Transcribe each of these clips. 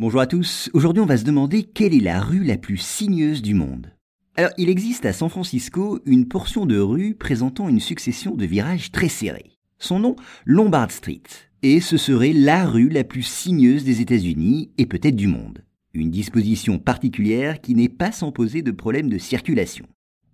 Bonjour à tous, aujourd'hui on va se demander quelle est la rue la plus sinueuse du monde. Alors il existe à San Francisco une portion de rue présentant une succession de virages très serrés. Son nom, Lombard Street, et ce serait la rue la plus sinueuse des États-Unis et peut-être du monde. Une disposition particulière qui n'est pas sans poser de problèmes de circulation.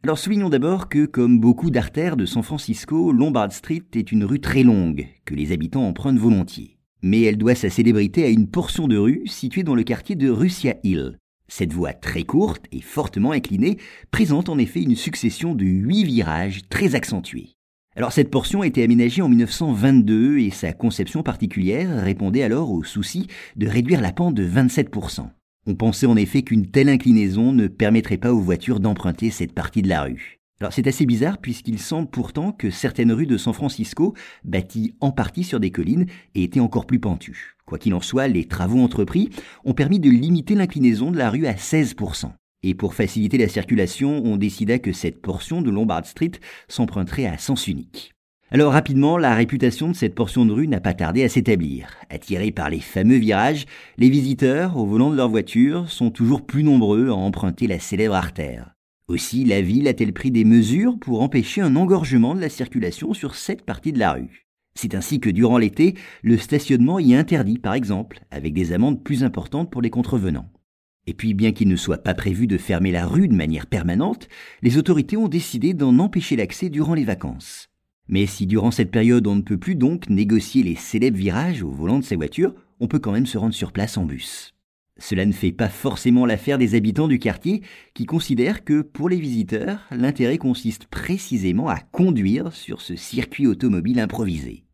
Alors soulignons d'abord que, comme beaucoup d'artères de San Francisco, Lombard Street est une rue très longue, que les habitants empruntent volontiers mais elle doit sa célébrité à une portion de rue située dans le quartier de Russia Hill. Cette voie très courte et fortement inclinée présente en effet une succession de huit virages très accentués. Alors cette portion a été aménagée en 1922 et sa conception particulière répondait alors au souci de réduire la pente de 27%. On pensait en effet qu'une telle inclinaison ne permettrait pas aux voitures d'emprunter cette partie de la rue. Alors c'est assez bizarre puisqu'il semble pourtant que certaines rues de San Francisco, bâties en partie sur des collines, aient été encore plus pentues. Quoi qu'il en soit, les travaux entrepris ont permis de limiter l'inclinaison de la rue à 16%. Et pour faciliter la circulation, on décida que cette portion de Lombard Street s'emprunterait à sens unique. Alors rapidement, la réputation de cette portion de rue n'a pas tardé à s'établir. Attirés par les fameux virages, les visiteurs, au volant de leur voiture, sont toujours plus nombreux à emprunter la célèbre artère. Aussi, la ville a-t-elle pris des mesures pour empêcher un engorgement de la circulation sur cette partie de la rue. C'est ainsi que durant l'été, le stationnement y est interdit, par exemple, avec des amendes plus importantes pour les contrevenants. Et puis, bien qu'il ne soit pas prévu de fermer la rue de manière permanente, les autorités ont décidé d'en empêcher l'accès durant les vacances. Mais si durant cette période on ne peut plus donc négocier les célèbres virages au volant de ses voitures, on peut quand même se rendre sur place en bus. Cela ne fait pas forcément l'affaire des habitants du quartier qui considèrent que pour les visiteurs, l'intérêt consiste précisément à conduire sur ce circuit automobile improvisé.